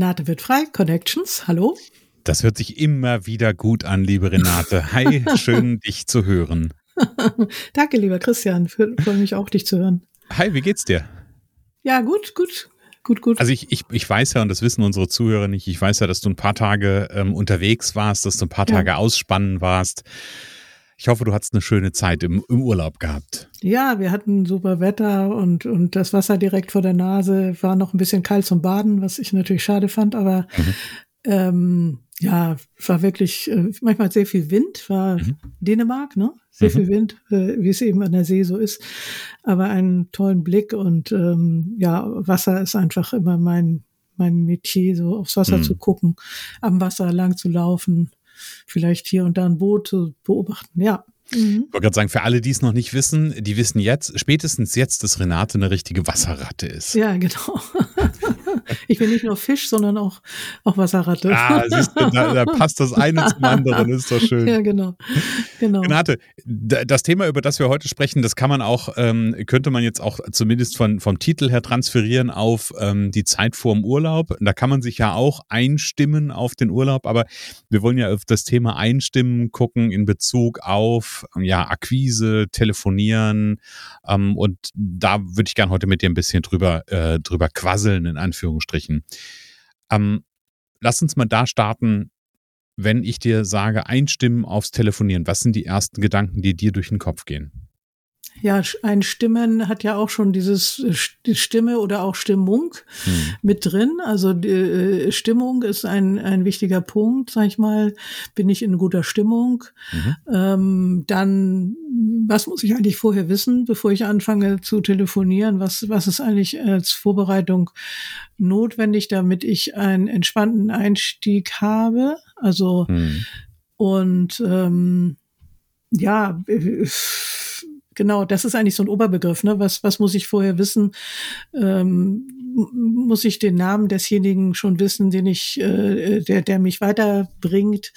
Renate wird frei, Connections, hallo. Das hört sich immer wieder gut an, liebe Renate. Hi, schön dich zu hören. Danke, lieber Christian, freue mich auch, dich zu hören. Hi, wie geht's dir? Ja, gut, gut, gut, gut. Also ich, ich, ich weiß ja, und das wissen unsere Zuhörer nicht, ich weiß ja, dass du ein paar Tage ähm, unterwegs warst, dass du ein paar Tage ja. ausspannen warst. Ich hoffe, du hattest eine schöne Zeit im, im Urlaub gehabt. Ja, wir hatten super Wetter und, und das Wasser direkt vor der Nase war noch ein bisschen kalt zum Baden, was ich natürlich schade fand, aber mhm. ähm, ja, war wirklich äh, manchmal sehr viel Wind, war mhm. Dänemark, ne? Sehr mhm. viel Wind, äh, wie es eben an der See so ist, aber einen tollen Blick und ähm, ja, Wasser ist einfach immer mein mein Metier, so aufs Wasser mhm. zu gucken, am Wasser lang zu laufen, vielleicht hier und da ein Boot beobachten. Ja, Mhm. Ich wollte gerade sagen, für alle, die es noch nicht wissen, die wissen jetzt, spätestens jetzt, dass Renate eine richtige Wasserratte ist. Ja, genau. Ich bin nicht nur Fisch, sondern auch, auch Wasserratte. Ah, siehst du, da, da passt das eine zum anderen, ist doch schön. Ja, genau. genau. Renate, das Thema, über das wir heute sprechen, das kann man auch, ähm, könnte man jetzt auch zumindest von, vom Titel her transferieren auf ähm, die Zeit vor dem Urlaub. Da kann man sich ja auch einstimmen auf den Urlaub, aber wir wollen ja auf das Thema einstimmen gucken in Bezug auf ja, Akquise, Telefonieren ähm, und da würde ich gerne heute mit dir ein bisschen drüber, äh, drüber quasseln, in Anführungsstrichen. Ähm, lass uns mal da starten, wenn ich dir sage, einstimmen aufs Telefonieren. Was sind die ersten Gedanken, die dir durch den Kopf gehen? Ja, ein Stimmen hat ja auch schon dieses die Stimme oder auch Stimmung hm. mit drin. Also die äh, Stimmung ist ein, ein wichtiger Punkt, sag ich mal. Bin ich in guter Stimmung? Mhm. Ähm, dann, was muss ich eigentlich vorher wissen, bevor ich anfange zu telefonieren? Was, was ist eigentlich als Vorbereitung notwendig, damit ich einen entspannten Einstieg habe? Also, hm. und ähm, ja, genau, das ist eigentlich so ein Oberbegriff. Ne? Was, was muss ich vorher wissen? Ähm, muss ich den Namen desjenigen schon wissen, den ich, äh, der, der mich weiterbringt?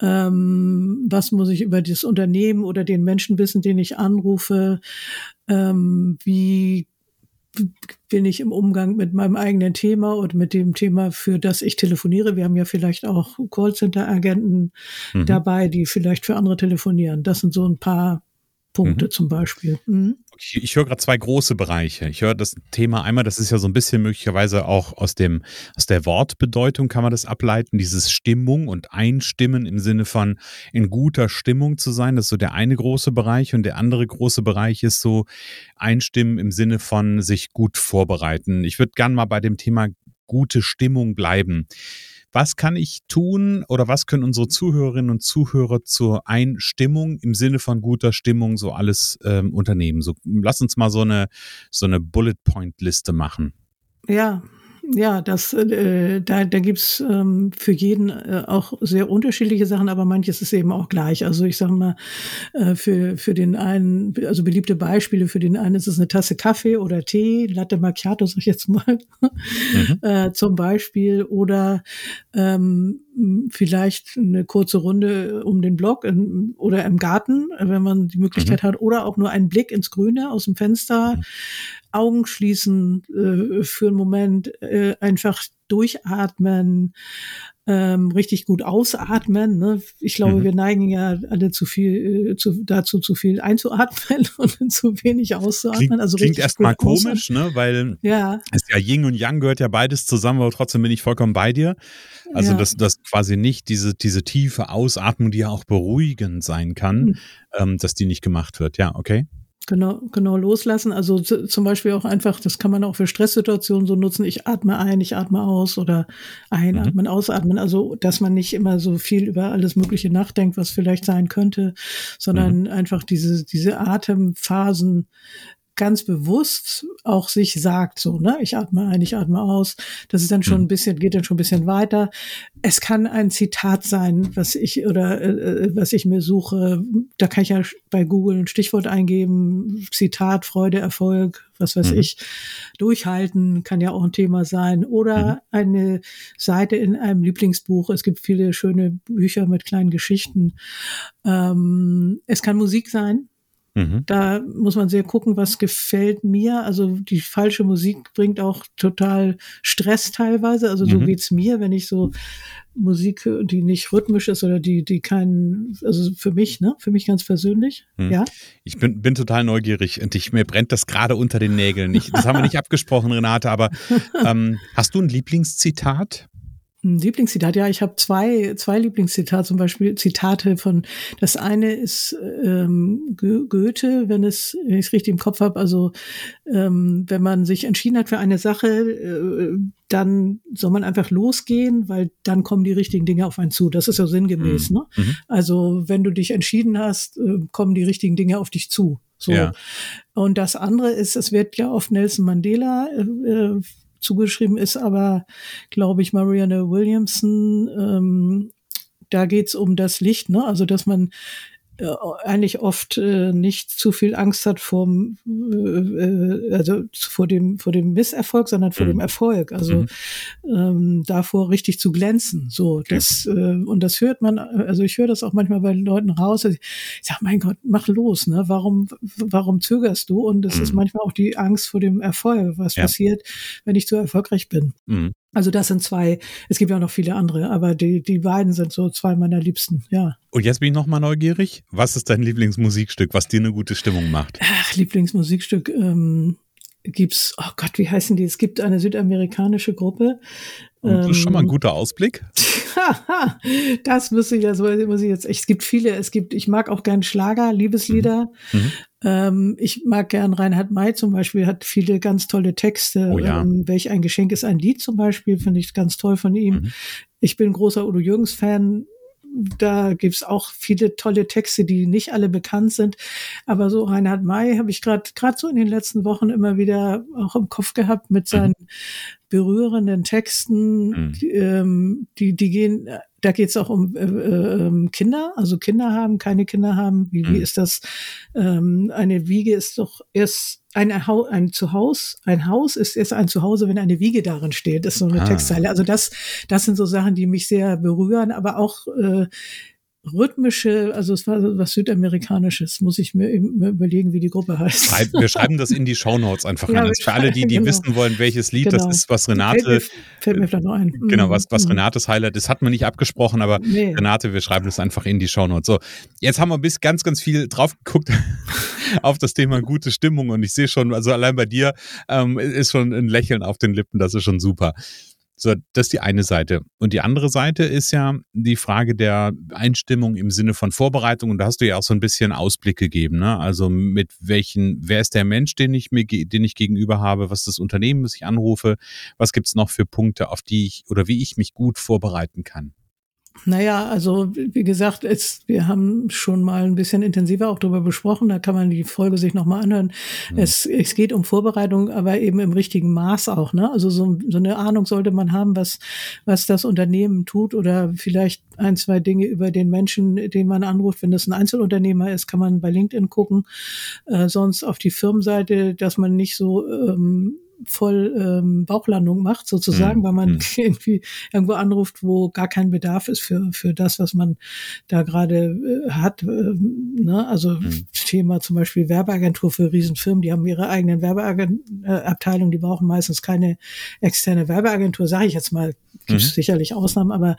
Ähm, was muss ich über das Unternehmen oder den Menschen wissen, den ich anrufe? Ähm, wie bin ich im Umgang mit meinem eigenen Thema und mit dem Thema, für das ich telefoniere. Wir haben ja vielleicht auch Callcenter-Agenten mhm. dabei, die vielleicht für andere telefonieren. Das sind so ein paar Punkte mhm. zum Beispiel. Mhm. Ich, ich höre gerade zwei große Bereiche. Ich höre das Thema einmal, das ist ja so ein bisschen möglicherweise auch aus dem, aus der Wortbedeutung kann man das ableiten, dieses Stimmung und Einstimmen im Sinne von in guter Stimmung zu sein. Das ist so der eine große Bereich und der andere große Bereich ist so Einstimmen im Sinne von sich gut vorbereiten. Ich würde gern mal bei dem Thema gute Stimmung bleiben. Was kann ich tun oder was können unsere Zuhörerinnen und Zuhörer zur Einstimmung im Sinne von guter Stimmung so alles ähm, unternehmen? So, lass uns mal so eine, so eine Bullet-Point-Liste machen. Ja, ja, das, äh, da, da gibt's ähm, für jeden äh, auch sehr unterschiedliche Sachen, aber manches ist eben auch gleich. Also ich sage mal, äh, für, für den einen, also beliebte Beispiele, für den einen ist es eine Tasse Kaffee oder Tee, Latte Macchiato, sag ich jetzt mal, mhm. äh, zum Beispiel, oder ähm, vielleicht eine kurze Runde um den Block in, oder im Garten, wenn man die Möglichkeit mhm. hat, oder auch nur einen Blick ins Grüne aus dem Fenster. Mhm. Augen schließen äh, für einen Moment, äh, einfach durchatmen, ähm, richtig gut ausatmen. Ne? Ich glaube, mhm. wir neigen ja alle zu viel äh, zu, dazu, zu viel einzuatmen und zu wenig auszuatmen. Klingt, also klingt erstmal komisch, ne? weil ja. es ja Yin und Yang gehört ja beides zusammen, aber trotzdem bin ich vollkommen bei dir. Also, ja. dass das quasi nicht diese, diese tiefe Ausatmung, die ja auch beruhigend sein kann, mhm. ähm, dass die nicht gemacht wird. Ja, okay. Genau, genau loslassen. Also zum Beispiel auch einfach, das kann man auch für Stresssituationen so nutzen. Ich atme ein, ich atme aus oder einatmen, mhm. ausatmen. Also, dass man nicht immer so viel über alles Mögliche nachdenkt, was vielleicht sein könnte, sondern mhm. einfach diese, diese Atemphasen ganz bewusst auch sich sagt, so, ne, ich atme ein, ich atme aus. Das ist dann schon ein mhm. bisschen, geht dann schon ein bisschen weiter. Es kann ein Zitat sein, was ich oder äh, äh, was ich mir suche. Da kann ich ja bei Google ein Stichwort eingeben, Zitat, Freude, Erfolg, was weiß mhm. ich. Durchhalten kann ja auch ein Thema sein. Oder mhm. eine Seite in einem Lieblingsbuch. Es gibt viele schöne Bücher mit kleinen Geschichten. Ähm, es kann Musik sein Mhm. Da muss man sehr gucken, was gefällt mir. Also die falsche Musik bringt auch total Stress teilweise. Also so mhm. geht's mir, wenn ich so Musik, die nicht rhythmisch ist oder die, die keinen, also für mich, ne, für mich ganz persönlich, mhm. ja. Ich bin, bin total neugierig und ich, mir brennt das gerade unter den Nägeln. Ich, das haben wir nicht abgesprochen, Renate, aber ähm, hast du ein Lieblingszitat? Ein Lieblingszitat, ja, ich habe zwei, zwei Lieblingszitate, zum Beispiel Zitate von, das eine ist ähm, Goethe, wenn es, wenn ich es richtig im Kopf habe, also ähm, wenn man sich entschieden hat für eine Sache, äh, dann soll man einfach losgehen, weil dann kommen die richtigen Dinge auf einen zu. Das ist ja sinngemäß. Mhm. Ne? Mhm. Also wenn du dich entschieden hast, äh, kommen die richtigen Dinge auf dich zu. So. Ja. Und das andere ist, es wird ja auf Nelson Mandela äh, äh zugeschrieben ist aber, glaube ich, Marianne Williamson. Ähm, da geht's um das Licht, ne? Also dass man eigentlich oft äh, nicht zu viel Angst hat vor, äh, äh, also vor dem vor dem Misserfolg, sondern vor mhm. dem Erfolg. Also mhm. ähm, davor richtig zu glänzen. So das äh, und das hört man. Also ich höre das auch manchmal bei Leuten raus. Ich sage, mein Gott, mach los. Ne? Warum warum zögerst du? Und es mhm. ist manchmal auch die Angst vor dem Erfolg. Was ja. passiert, wenn ich zu erfolgreich bin? Also das sind zwei, es gibt ja auch noch viele andere, aber die, die beiden sind so zwei meiner Liebsten, ja. Und jetzt bin ich nochmal neugierig. Was ist dein Lieblingsmusikstück, was dir eine gute Stimmung macht? Ach, Lieblingsmusikstück ähm, gibt's, oh Gott, wie heißen die? Es gibt eine südamerikanische Gruppe. Und das ist schon mal ein ähm, guter Ausblick. das muss ich, also muss ich jetzt, es gibt viele, es gibt, ich mag auch gern Schlager, Liebeslieder. Mhm. mhm. Ähm, ich mag gern Reinhard May zum Beispiel, hat viele ganz tolle Texte. Oh ja. ähm, Welch ein Geschenk ist ein Lied zum Beispiel, finde ich ganz toll von ihm. Mhm. Ich bin großer Udo Jürgens Fan. Da gibt's auch viele tolle Texte, die nicht alle bekannt sind. Aber so Reinhard May habe ich gerade gerade so in den letzten Wochen immer wieder auch im Kopf gehabt mit mhm. seinen mhm. berührenden Texten. Mhm. Die, ähm, die, die gehen da geht es auch um äh, äh, Kinder, also Kinder haben, keine Kinder haben. Wie, wie mhm. ist das? Ähm, eine Wiege ist doch erst ein, ein Zuhause, ein Haus ist erst ein Zuhause, wenn eine Wiege darin steht. Das ist so eine ah. Textzeile. Also das, das sind so Sachen, die mich sehr berühren, aber auch äh, rhythmische, also es war was Südamerikanisches, muss ich mir überlegen, wie die Gruppe heißt. wir schreiben das in die Shownotes einfach ja, rein. Für alle, die, die genau. wissen wollen, welches Lied genau. das ist, was Renate. Fällt mir, fällt mir vielleicht noch ein. Genau, was, was mhm. Renates Highlight ist, hat man nicht abgesprochen, aber nee. Renate, wir schreiben das einfach in die Shownotes. So, jetzt haben wir bis ganz, ganz viel drauf geguckt auf das Thema gute Stimmung und ich sehe schon, also allein bei dir ähm, ist schon ein Lächeln auf den Lippen, das ist schon super. So, das ist die eine Seite. Und die andere Seite ist ja die Frage der Einstimmung im Sinne von Vorbereitung. Und da hast du ja auch so ein bisschen Ausblick gegeben. Ne? Also mit welchen, wer ist der Mensch, den ich mir, den ich gegenüber habe? Was ist das Unternehmen, das ich anrufe? Was gibt's noch für Punkte, auf die ich oder wie ich mich gut vorbereiten kann? Naja, also wie gesagt, es, wir haben schon mal ein bisschen intensiver auch darüber besprochen. Da kann man die Folge sich nochmal anhören. Mhm. Es, es geht um Vorbereitung, aber eben im richtigen Maß auch. Ne? Also so, so eine Ahnung sollte man haben, was, was das Unternehmen tut oder vielleicht ein, zwei Dinge über den Menschen, den man anruft. Wenn das ein Einzelunternehmer ist, kann man bei LinkedIn gucken. Äh, sonst auf die Firmenseite, dass man nicht so ähm, voll ähm, Bauchlandung macht, sozusagen, mhm. weil man mhm. irgendwie irgendwo anruft, wo gar kein Bedarf ist für, für das, was man da gerade äh, hat. Äh, ne? Also mhm. Thema zum Beispiel Werbeagentur für Riesenfirmen, die haben ihre eigenen Werbeabteilungen, die brauchen meistens keine externe Werbeagentur, sage ich jetzt mal, gibt es mhm. sicherlich Ausnahmen, aber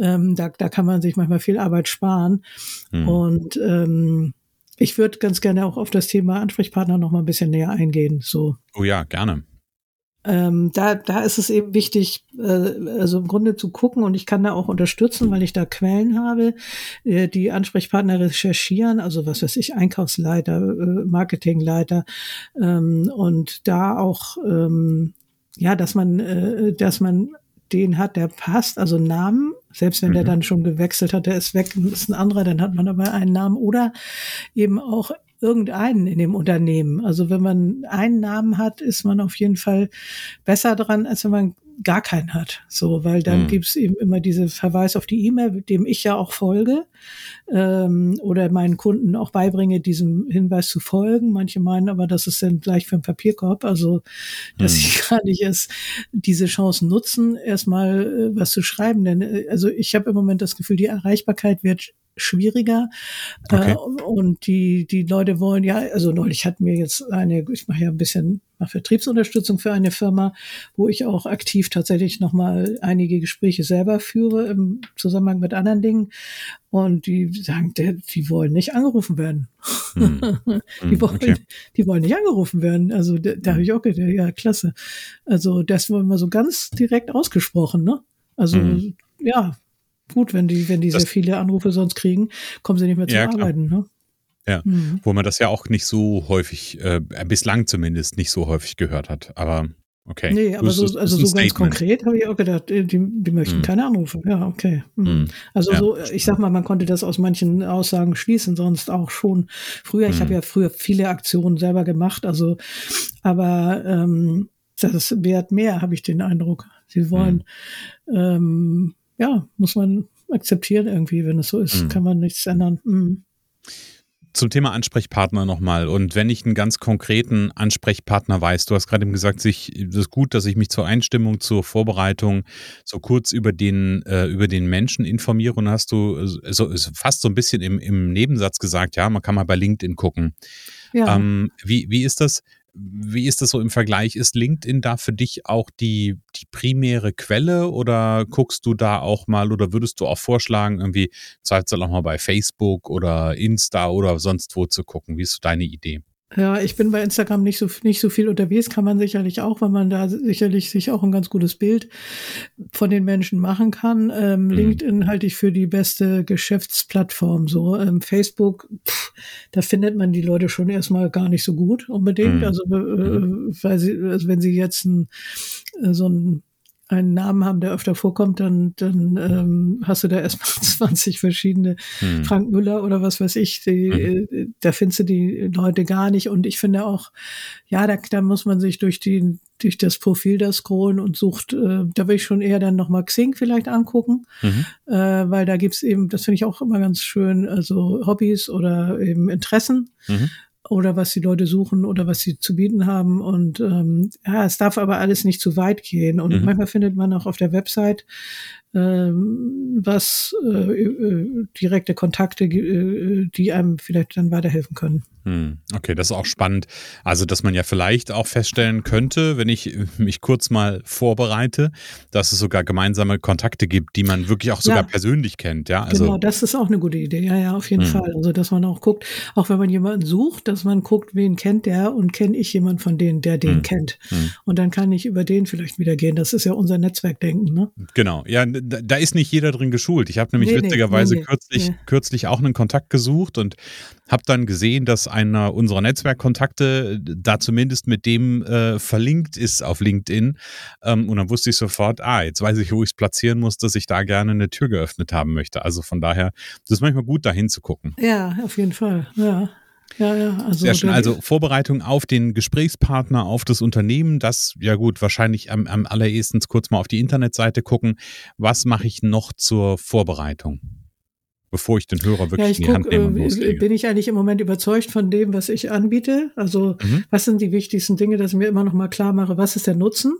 ähm, da, da kann man sich manchmal viel Arbeit sparen. Mhm. Und ähm, ich würde ganz gerne auch auf das Thema Ansprechpartner noch mal ein bisschen näher eingehen. So. Oh ja, gerne. Ähm, da, da ist es eben wichtig, äh, also im Grunde zu gucken und ich kann da auch unterstützen, weil ich da Quellen habe, äh, die Ansprechpartner recherchieren, also was weiß ich, Einkaufsleiter, äh, Marketingleiter ähm, und da auch ähm, ja, dass man, äh, dass man den hat, der passt, also Namen, selbst wenn mhm. der dann schon gewechselt hat, der ist weg, ist ein anderer, dann hat man aber einen Namen oder eben auch irgendeinen in dem Unternehmen. Also wenn man einen Namen hat, ist man auf jeden Fall besser dran, als wenn man gar keinen hat. So, weil dann mhm. gibt's eben immer diese Verweis auf die E-Mail, dem ich ja auch folge ähm, oder meinen Kunden auch beibringe, diesem Hinweis zu folgen. Manche meinen aber, das ist dann gleich für einen Papierkorb, also dass mhm. ich gar nicht erst diese Chancen nutzen, erstmal äh, was zu schreiben. Denn äh, also ich habe im Moment das Gefühl, die Erreichbarkeit wird schwieriger. Okay. Äh, und die, die Leute wollen ja, also neulich hatten wir jetzt eine, ich mache ja ein bisschen mache Vertriebsunterstützung für eine Firma, wo ich auch aktiv tatsächlich nochmal einige Gespräche selber führe im Zusammenhang mit anderen Dingen. Und die sagen, die wollen nicht angerufen werden. Hm. die, hm, wollen, okay. die wollen nicht angerufen werden. Also da, da habe ich auch gedacht, ja, klasse. Also das war immer so ganz direkt ausgesprochen, ne? Also hm. ja, gut, wenn die, wenn die das, sehr viele Anrufe sonst kriegen, kommen sie nicht mehr zum ja, Arbeiten. Ne? Ja, mhm. wo man das ja auch nicht so häufig, äh, bislang zumindest nicht so häufig gehört hat. Aber okay. Nee, aber so, also so ganz konkret habe ich auch gedacht, die, die möchten mhm. keine Anrufe. Ja, okay. Mhm. mhm. Also ja. so, ich sag mal, man konnte das aus manchen Aussagen schließen, sonst auch schon früher. Ich habe mhm. ja früher viele Aktionen selber gemacht, also aber ähm, das wert mehr, habe ich den Eindruck. Sie wollen mhm. ähm, ja, muss man akzeptieren irgendwie, wenn es so ist, mhm. kann man nichts ändern. Mhm. Zum Thema Ansprechpartner nochmal. Und wenn ich einen ganz konkreten Ansprechpartner weiß, du hast gerade eben gesagt, sich, das ist gut, dass ich mich zur Einstimmung, zur Vorbereitung so kurz über den, äh, über den Menschen informiere. Und hast du so, fast so ein bisschen im, im Nebensatz gesagt, ja, man kann mal bei LinkedIn gucken. Ja. Ähm, wie, wie ist das? Wie ist das so im Vergleich? Ist LinkedIn da für dich auch die, die primäre Quelle oder guckst du da auch mal oder würdest du auch vorschlagen, irgendwie zweifelsfall auch mal bei Facebook oder Insta oder sonst wo zu gucken? Wie ist so deine Idee? Ja, ich bin bei Instagram nicht so, nicht so viel unterwegs, kann man sicherlich auch, weil man da sicherlich sich auch ein ganz gutes Bild von den Menschen machen kann. Ähm, mhm. LinkedIn halte ich für die beste Geschäftsplattform. So ähm, Facebook, pff, da findet man die Leute schon erstmal gar nicht so gut unbedingt. Mhm. Also, äh, mhm. weil sie, also wenn sie jetzt ein, äh, so ein einen Namen haben, der öfter vorkommt, dann, dann ähm, hast du da erstmal 20 verschiedene hm. Frank Müller oder was weiß ich. Die, mhm. Da findest du die Leute gar nicht. Und ich finde auch, ja, da, da muss man sich durch die durch das Profil da scrollen und sucht, äh, da will ich schon eher dann nochmal Xing vielleicht angucken, mhm. äh, weil da gibt's eben, das finde ich auch immer ganz schön, also Hobbys oder eben Interessen. Mhm oder was die Leute suchen oder was sie zu bieten haben. Und ähm, ja, es darf aber alles nicht zu weit gehen. Und mhm. manchmal findet man auch auf der Website was äh, äh, direkte Kontakte, äh, die einem vielleicht dann weiterhelfen können. Hm, okay, das ist auch spannend. Also, dass man ja vielleicht auch feststellen könnte, wenn ich mich kurz mal vorbereite, dass es sogar gemeinsame Kontakte gibt, die man wirklich auch sogar ja. persönlich kennt. Ja, also genau, das ist auch eine gute Idee. Ja, ja, auf jeden hm. Fall. Also, dass man auch guckt, auch wenn man jemanden sucht, dass man guckt, wen kennt der und kenne ich jemanden von denen, der den hm. kennt. Hm. Und dann kann ich über den vielleicht wieder gehen. Das ist ja unser Netzwerkdenken. Ne? Genau, ja, da, ist nicht jeder drin geschult. Ich habe nämlich nee, witzigerweise nee, nee, kürzlich, kürzlich auch einen Kontakt gesucht und habe dann gesehen, dass einer unserer Netzwerkkontakte da zumindest mit dem äh, verlinkt ist auf LinkedIn. Ähm, und dann wusste ich sofort, ah, jetzt weiß ich, wo ich es platzieren muss, dass ich da gerne eine Tür geöffnet haben möchte. Also von daher, das ist manchmal gut, da hinzugucken. Ja, auf jeden Fall. Ja. Ja, ja, also Sehr schön. Also Vorbereitung auf den Gesprächspartner, auf das Unternehmen, das, ja gut, wahrscheinlich am, am allererstens kurz mal auf die Internetseite gucken. Was mache ich noch zur Vorbereitung? bevor ich den Hörer wirklich ja, in die Hand nehme und äh, loslege. Bin ich eigentlich im Moment überzeugt von dem, was ich anbiete? Also mhm. was sind die wichtigsten Dinge, dass ich mir immer noch mal klar mache, was ist der Nutzen?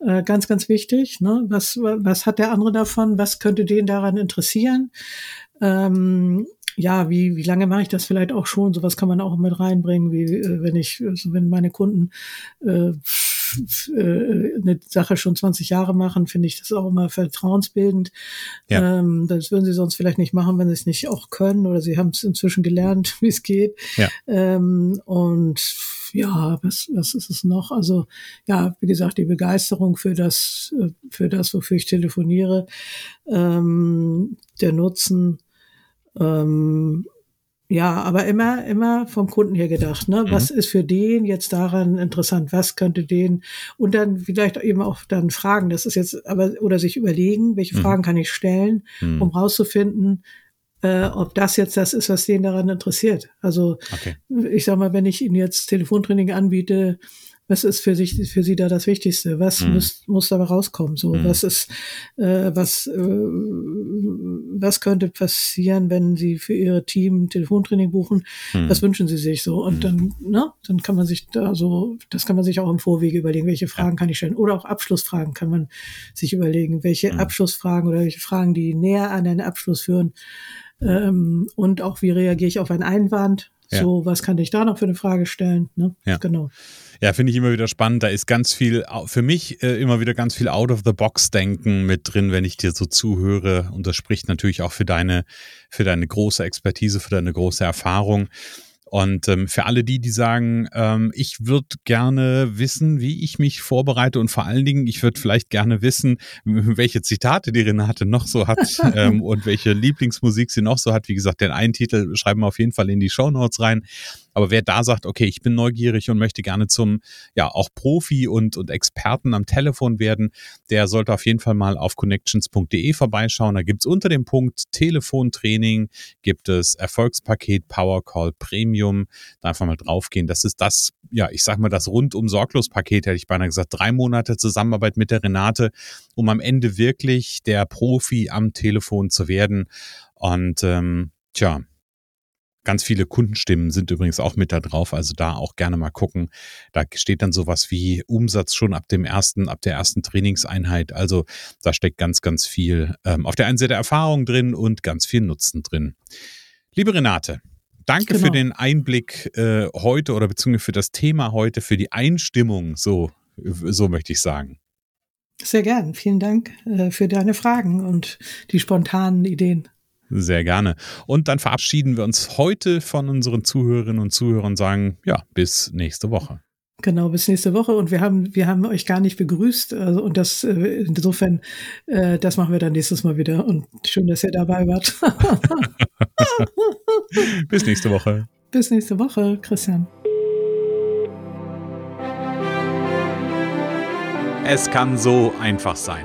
Äh, ganz, ganz wichtig. Ne? Was, was hat der andere davon? Was könnte den daran interessieren? Ähm, ja, wie, wie lange mache ich das vielleicht auch schon? Sowas kann man auch mit reinbringen, wie äh, wenn ich, also wenn meine Kunden äh, äh, eine Sache schon 20 Jahre machen, finde ich das auch immer vertrauensbildend. Ja. Ähm, das würden sie sonst vielleicht nicht machen, wenn sie es nicht auch können oder sie haben es inzwischen gelernt, wie es geht. Ja. Ähm, und ja, was, was ist es noch? Also ja, wie gesagt, die Begeisterung für das, äh, für das, wofür ich telefoniere, ähm, der Nutzen, ähm, ja, aber immer, immer vom Kunden her gedacht. Ne? Mhm. Was ist für den jetzt daran interessant? Was könnte den und dann vielleicht eben auch dann fragen. Das ist jetzt aber oder sich überlegen, welche mhm. Fragen kann ich stellen, mhm. um rauszufinden, äh, ob das jetzt das ist, was den daran interessiert. Also okay. ich sag mal, wenn ich Ihnen jetzt Telefontraining anbiete, was ist für sich für sie da das Wichtigste? Was mhm. muss muss dabei rauskommen? So, mhm. was ist äh, was äh, was könnte passieren, wenn sie für ihr Team Telefontraining buchen? Mhm. Was wünschen sie sich so? Und mhm. dann ne, dann kann man sich da so, das kann man sich auch im Vorwege überlegen, welche Fragen ja. kann ich stellen oder auch Abschlussfragen kann man sich überlegen, welche mhm. Abschlussfragen oder welche Fragen, die näher an einen Abschluss führen. Ähm, und auch wie reagiere ich auf einen Einwand? Ja. So, was kann ich da noch für eine Frage stellen? Ne? Ja. Genau. Ja, finde ich immer wieder spannend. Da ist ganz viel, für mich äh, immer wieder ganz viel Out-of-the-Box-Denken mit drin, wenn ich dir so zuhöre. Und das spricht natürlich auch für deine, für deine große Expertise, für deine große Erfahrung. Und ähm, für alle die, die sagen, ähm, ich würde gerne wissen, wie ich mich vorbereite und vor allen Dingen, ich würde vielleicht gerne wissen, welche Zitate die Renate noch so hat ähm, und welche Lieblingsmusik sie noch so hat. Wie gesagt, den einen Titel schreiben wir auf jeden Fall in die Show Notes rein. Aber wer da sagt, okay, ich bin neugierig und möchte gerne zum, ja, auch Profi und, und Experten am Telefon werden, der sollte auf jeden Fall mal auf connections.de vorbeischauen. Da gibt's unter dem Punkt Telefontraining, gibt es Erfolgspaket Power Call Premium. Da einfach mal draufgehen. Das ist das, ja, ich sag mal, das rundum sorglos Paket, hätte ich beinahe gesagt. Drei Monate Zusammenarbeit mit der Renate, um am Ende wirklich der Profi am Telefon zu werden. Und ähm, tja, Ganz viele Kundenstimmen sind übrigens auch mit da drauf, also da auch gerne mal gucken. Da steht dann sowas wie Umsatz schon ab dem ersten, ab der ersten Trainingseinheit. Also da steckt ganz, ganz viel ähm, auf der einen Seite Erfahrung drin und ganz viel Nutzen drin. Liebe Renate, danke genau. für den Einblick äh, heute oder beziehungsweise für das Thema heute, für die Einstimmung, so, so möchte ich sagen. Sehr gern. Vielen Dank äh, für deine Fragen und die spontanen Ideen. Sehr gerne. Und dann verabschieden wir uns heute von unseren Zuhörerinnen und Zuhörern und sagen, ja, bis nächste Woche. Genau, bis nächste Woche. Und wir haben, wir haben euch gar nicht begrüßt. Also, und das, äh, insofern, äh, das machen wir dann nächstes Mal wieder. Und schön, dass ihr dabei wart. bis nächste Woche. Bis nächste Woche, Christian. Es kann so einfach sein.